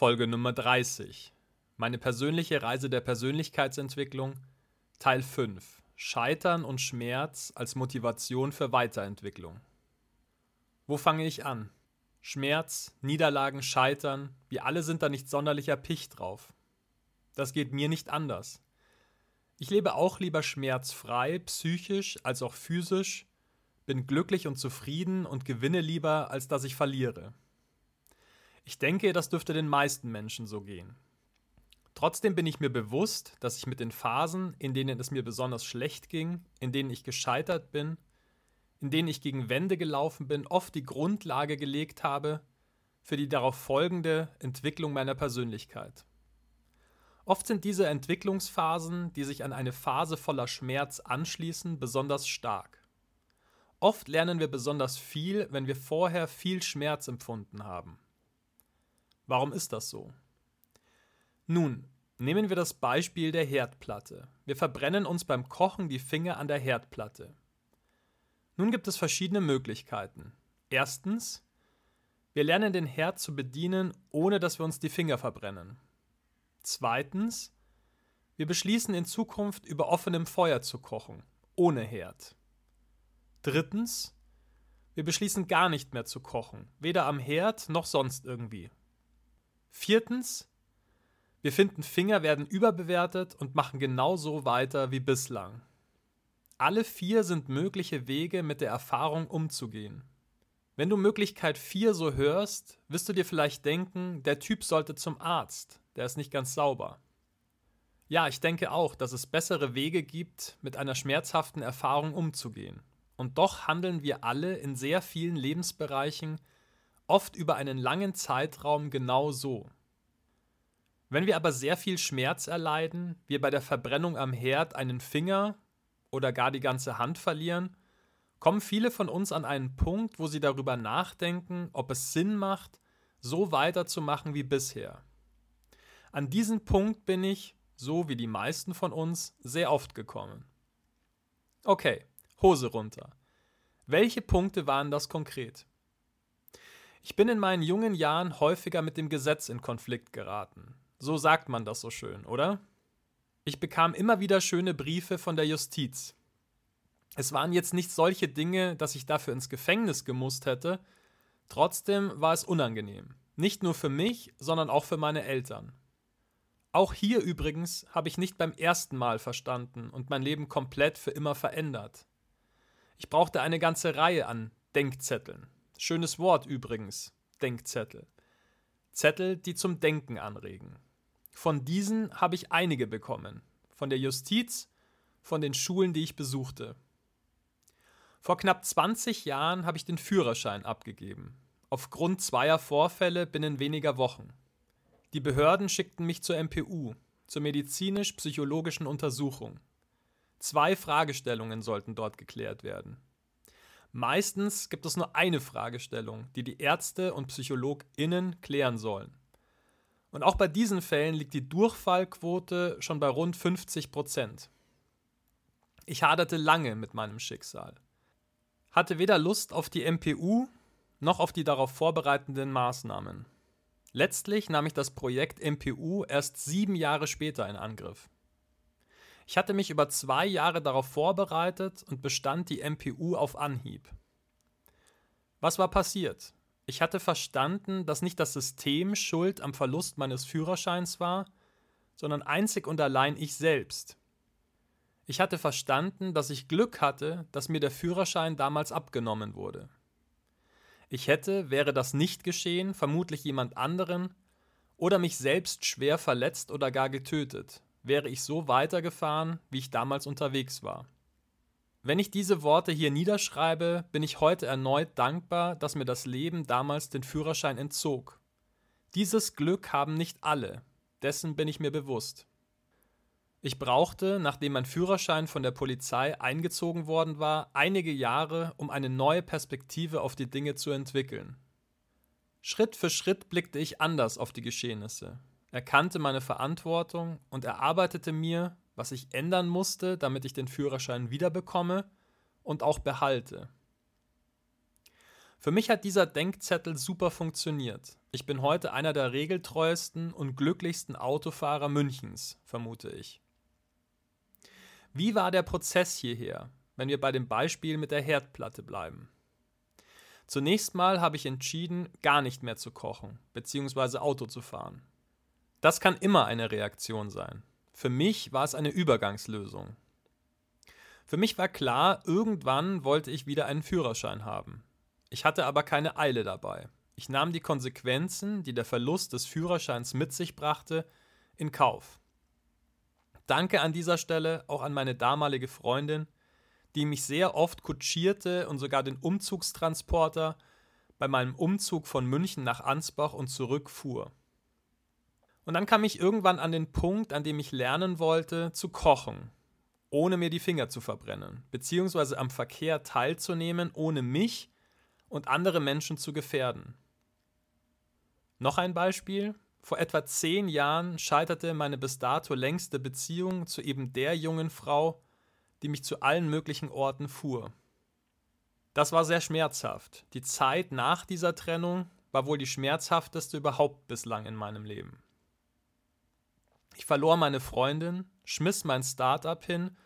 Folge Nummer 30. Meine persönliche Reise der Persönlichkeitsentwicklung, Teil 5. Scheitern und Schmerz als Motivation für Weiterentwicklung. Wo fange ich an? Schmerz, Niederlagen, Scheitern, wir alle sind da nicht sonderlich erpicht drauf. Das geht mir nicht anders. Ich lebe auch lieber schmerzfrei, psychisch als auch physisch, bin glücklich und zufrieden und gewinne lieber, als dass ich verliere. Ich denke, das dürfte den meisten Menschen so gehen. Trotzdem bin ich mir bewusst, dass ich mit den Phasen, in denen es mir besonders schlecht ging, in denen ich gescheitert bin, in denen ich gegen Wände gelaufen bin, oft die Grundlage gelegt habe für die darauf folgende Entwicklung meiner Persönlichkeit. Oft sind diese Entwicklungsphasen, die sich an eine Phase voller Schmerz anschließen, besonders stark. Oft lernen wir besonders viel, wenn wir vorher viel Schmerz empfunden haben. Warum ist das so? Nun, nehmen wir das Beispiel der Herdplatte. Wir verbrennen uns beim Kochen die Finger an der Herdplatte. Nun gibt es verschiedene Möglichkeiten. Erstens, wir lernen den Herd zu bedienen, ohne dass wir uns die Finger verbrennen. Zweitens, wir beschließen in Zukunft über offenem Feuer zu kochen, ohne Herd. Drittens, wir beschließen gar nicht mehr zu kochen, weder am Herd noch sonst irgendwie. Viertens, wir finden Finger werden überbewertet und machen genauso weiter wie bislang. Alle vier sind mögliche Wege, mit der Erfahrung umzugehen. Wenn du Möglichkeit 4 so hörst, wirst du dir vielleicht denken, der Typ sollte zum Arzt, der ist nicht ganz sauber. Ja, ich denke auch, dass es bessere Wege gibt, mit einer schmerzhaften Erfahrung umzugehen. Und doch handeln wir alle in sehr vielen Lebensbereichen oft über einen langen Zeitraum genau so. Wenn wir aber sehr viel Schmerz erleiden, wir bei der Verbrennung am Herd einen Finger oder gar die ganze Hand verlieren, kommen viele von uns an einen Punkt, wo sie darüber nachdenken, ob es Sinn macht, so weiterzumachen wie bisher. An diesen Punkt bin ich, so wie die meisten von uns, sehr oft gekommen. Okay, Hose runter. Welche Punkte waren das konkret? Ich bin in meinen jungen Jahren häufiger mit dem Gesetz in Konflikt geraten. So sagt man das so schön, oder? Ich bekam immer wieder schöne Briefe von der Justiz. Es waren jetzt nicht solche Dinge, dass ich dafür ins Gefängnis gemusst hätte, trotzdem war es unangenehm. Nicht nur für mich, sondern auch für meine Eltern. Auch hier übrigens habe ich nicht beim ersten Mal verstanden und mein Leben komplett für immer verändert. Ich brauchte eine ganze Reihe an Denkzetteln. Schönes Wort übrigens, Denkzettel. Zettel, die zum Denken anregen. Von diesen habe ich einige bekommen. Von der Justiz, von den Schulen, die ich besuchte. Vor knapp 20 Jahren habe ich den Führerschein abgegeben. Aufgrund zweier Vorfälle binnen weniger Wochen. Die Behörden schickten mich zur MPU, zur medizinisch-psychologischen Untersuchung. Zwei Fragestellungen sollten dort geklärt werden. Meistens gibt es nur eine Fragestellung, die die Ärzte und PsychologInnen klären sollen. Und auch bei diesen Fällen liegt die Durchfallquote schon bei rund 50 Prozent. Ich haderte lange mit meinem Schicksal. Hatte weder Lust auf die MPU noch auf die darauf vorbereitenden Maßnahmen. Letztlich nahm ich das Projekt MPU erst sieben Jahre später in Angriff. Ich hatte mich über zwei Jahre darauf vorbereitet und bestand die MPU auf Anhieb. Was war passiert? Ich hatte verstanden, dass nicht das System schuld am Verlust meines Führerscheins war, sondern einzig und allein ich selbst. Ich hatte verstanden, dass ich Glück hatte, dass mir der Führerschein damals abgenommen wurde. Ich hätte, wäre das nicht geschehen, vermutlich jemand anderen oder mich selbst schwer verletzt oder gar getötet, wäre ich so weitergefahren, wie ich damals unterwegs war. Wenn ich diese Worte hier niederschreibe, bin ich heute erneut dankbar, dass mir das Leben damals den Führerschein entzog. Dieses Glück haben nicht alle, dessen bin ich mir bewusst. Ich brauchte, nachdem mein Führerschein von der Polizei eingezogen worden war, einige Jahre, um eine neue Perspektive auf die Dinge zu entwickeln. Schritt für Schritt blickte ich anders auf die Geschehnisse erkannte meine Verantwortung und erarbeitete mir, was ich ändern musste, damit ich den Führerschein wiederbekomme und auch behalte. Für mich hat dieser Denkzettel super funktioniert. Ich bin heute einer der regeltreuesten und glücklichsten Autofahrer Münchens, vermute ich. Wie war der Prozess hierher, wenn wir bei dem Beispiel mit der Herdplatte bleiben? Zunächst mal habe ich entschieden, gar nicht mehr zu kochen bzw. Auto zu fahren. Das kann immer eine Reaktion sein. Für mich war es eine Übergangslösung. Für mich war klar, irgendwann wollte ich wieder einen Führerschein haben. Ich hatte aber keine Eile dabei. Ich nahm die Konsequenzen, die der Verlust des Führerscheins mit sich brachte, in Kauf. Danke an dieser Stelle auch an meine damalige Freundin, die mich sehr oft kutschierte und sogar den Umzugstransporter bei meinem Umzug von München nach Ansbach und zurück fuhr. Und dann kam ich irgendwann an den Punkt, an dem ich lernen wollte, zu kochen, ohne mir die Finger zu verbrennen, beziehungsweise am Verkehr teilzunehmen, ohne mich und andere Menschen zu gefährden. Noch ein Beispiel. Vor etwa zehn Jahren scheiterte meine bis dato längste Beziehung zu eben der jungen Frau, die mich zu allen möglichen Orten fuhr. Das war sehr schmerzhaft. Die Zeit nach dieser Trennung war wohl die schmerzhafteste überhaupt bislang in meinem Leben. Ich verlor meine Freundin, schmiss mein Start-up hin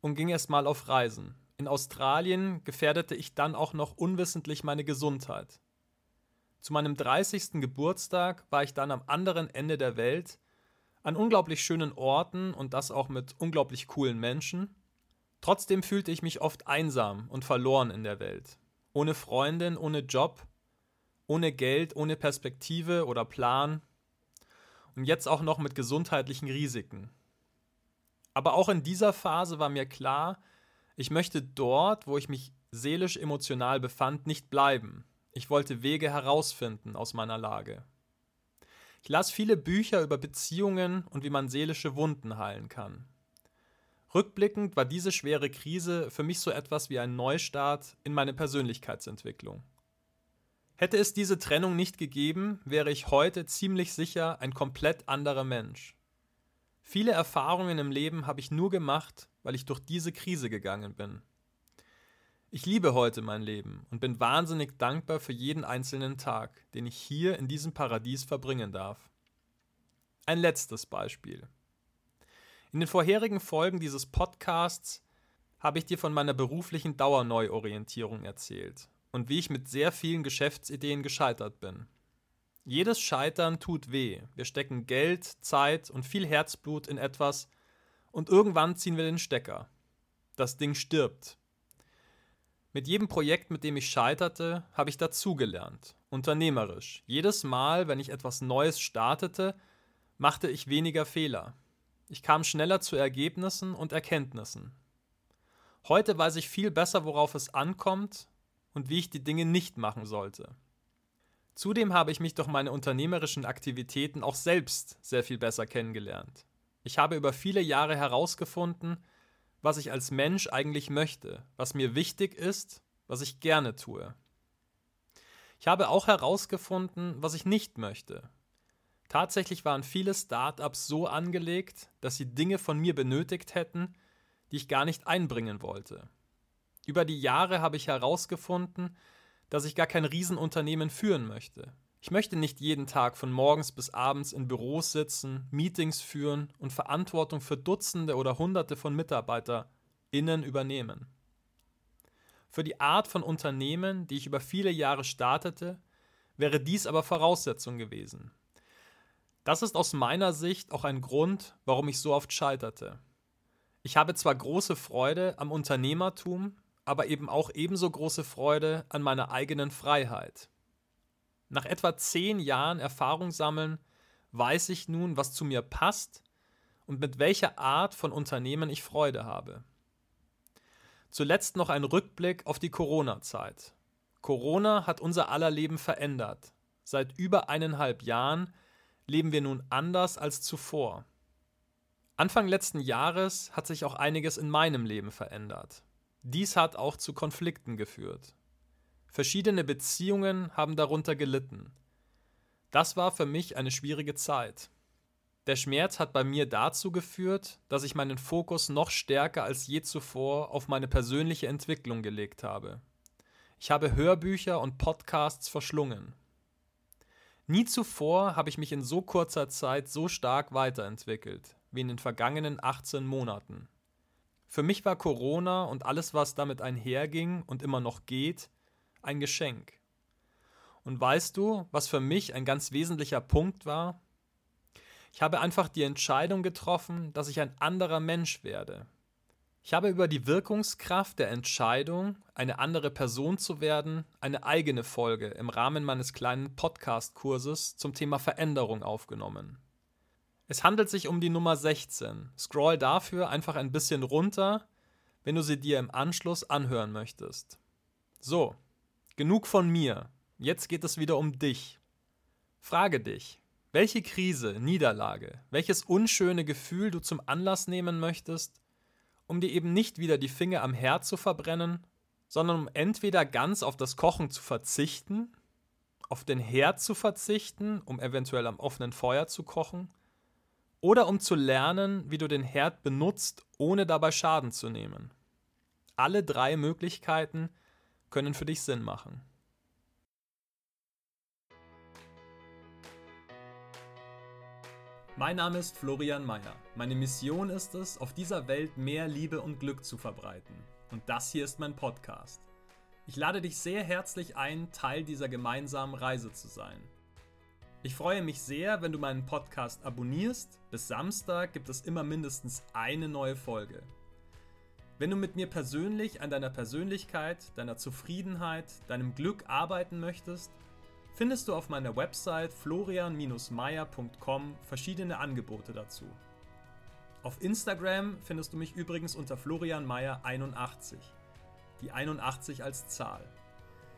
und ging erst mal auf Reisen. In Australien gefährdete ich dann auch noch unwissentlich meine Gesundheit. Zu meinem 30. Geburtstag war ich dann am anderen Ende der Welt, an unglaublich schönen Orten und das auch mit unglaublich coolen Menschen. Trotzdem fühlte ich mich oft einsam und verloren in der Welt. Ohne Freundin, ohne Job, ohne Geld, ohne Perspektive oder Plan. Und jetzt auch noch mit gesundheitlichen Risiken. Aber auch in dieser Phase war mir klar, ich möchte dort, wo ich mich seelisch emotional befand, nicht bleiben. Ich wollte Wege herausfinden aus meiner Lage. Ich las viele Bücher über Beziehungen und wie man seelische Wunden heilen kann. Rückblickend war diese schwere Krise für mich so etwas wie ein Neustart in meine Persönlichkeitsentwicklung. Hätte es diese Trennung nicht gegeben, wäre ich heute ziemlich sicher ein komplett anderer Mensch. Viele Erfahrungen im Leben habe ich nur gemacht, weil ich durch diese Krise gegangen bin. Ich liebe heute mein Leben und bin wahnsinnig dankbar für jeden einzelnen Tag, den ich hier in diesem Paradies verbringen darf. Ein letztes Beispiel. In den vorherigen Folgen dieses Podcasts habe ich dir von meiner beruflichen Dauerneuorientierung erzählt und wie ich mit sehr vielen Geschäftsideen gescheitert bin. Jedes Scheitern tut weh. Wir stecken Geld, Zeit und viel Herzblut in etwas und irgendwann ziehen wir den Stecker. Das Ding stirbt mit jedem Projekt, mit dem ich scheiterte, habe ich dazugelernt. Unternehmerisch. Jedes Mal, wenn ich etwas Neues startete, machte ich weniger Fehler. Ich kam schneller zu Ergebnissen und Erkenntnissen. Heute weiß ich viel besser, worauf es ankommt und wie ich die Dinge nicht machen sollte. Zudem habe ich mich durch meine unternehmerischen Aktivitäten auch selbst sehr viel besser kennengelernt. Ich habe über viele Jahre herausgefunden, was ich als Mensch eigentlich möchte, was mir wichtig ist, was ich gerne tue. Ich habe auch herausgefunden, was ich nicht möchte. Tatsächlich waren viele Startups so angelegt, dass sie Dinge von mir benötigt hätten, die ich gar nicht einbringen wollte. Über die Jahre habe ich herausgefunden, dass ich gar kein Riesenunternehmen führen möchte. Ich möchte nicht jeden Tag von morgens bis abends in Büros sitzen, Meetings führen und Verantwortung für Dutzende oder Hunderte von MitarbeiterInnen übernehmen. Für die Art von Unternehmen, die ich über viele Jahre startete, wäre dies aber Voraussetzung gewesen. Das ist aus meiner Sicht auch ein Grund, warum ich so oft scheiterte. Ich habe zwar große Freude am Unternehmertum, aber eben auch ebenso große Freude an meiner eigenen Freiheit. Nach etwa zehn Jahren Erfahrung sammeln, weiß ich nun, was zu mir passt und mit welcher Art von Unternehmen ich Freude habe. Zuletzt noch ein Rückblick auf die Corona-Zeit. Corona hat unser aller Leben verändert. Seit über eineinhalb Jahren leben wir nun anders als zuvor. Anfang letzten Jahres hat sich auch einiges in meinem Leben verändert. Dies hat auch zu Konflikten geführt. Verschiedene Beziehungen haben darunter gelitten. Das war für mich eine schwierige Zeit. Der Schmerz hat bei mir dazu geführt, dass ich meinen Fokus noch stärker als je zuvor auf meine persönliche Entwicklung gelegt habe. Ich habe Hörbücher und Podcasts verschlungen. Nie zuvor habe ich mich in so kurzer Zeit so stark weiterentwickelt wie in den vergangenen 18 Monaten. Für mich war Corona und alles, was damit einherging und immer noch geht, ein Geschenk. Und weißt du, was für mich ein ganz wesentlicher Punkt war? Ich habe einfach die Entscheidung getroffen, dass ich ein anderer Mensch werde. Ich habe über die Wirkungskraft der Entscheidung, eine andere Person zu werden, eine eigene Folge im Rahmen meines kleinen Podcast-Kurses zum Thema Veränderung aufgenommen. Es handelt sich um die Nummer 16. Scroll dafür einfach ein bisschen runter, wenn du sie dir im Anschluss anhören möchtest. So, genug von mir. Jetzt geht es wieder um dich. Frage dich, welche Krise, Niederlage, welches unschöne Gefühl du zum Anlass nehmen möchtest, um dir eben nicht wieder die Finger am Herd zu verbrennen, sondern um entweder ganz auf das Kochen zu verzichten, auf den Herd zu verzichten, um eventuell am offenen Feuer zu kochen, oder um zu lernen, wie du den Herd benutzt, ohne dabei Schaden zu nehmen. Alle drei Möglichkeiten können für dich Sinn machen. Mein Name ist Florian Mayer. Meine Mission ist es, auf dieser Welt mehr Liebe und Glück zu verbreiten. Und das hier ist mein Podcast. Ich lade dich sehr herzlich ein, Teil dieser gemeinsamen Reise zu sein. Ich freue mich sehr, wenn du meinen Podcast abonnierst. Bis Samstag gibt es immer mindestens eine neue Folge. Wenn du mit mir persönlich an deiner Persönlichkeit, deiner Zufriedenheit, deinem Glück arbeiten möchtest, findest du auf meiner Website florian-meier.com verschiedene Angebote dazu. Auf Instagram findest du mich übrigens unter florianmeier81, die 81 als Zahl.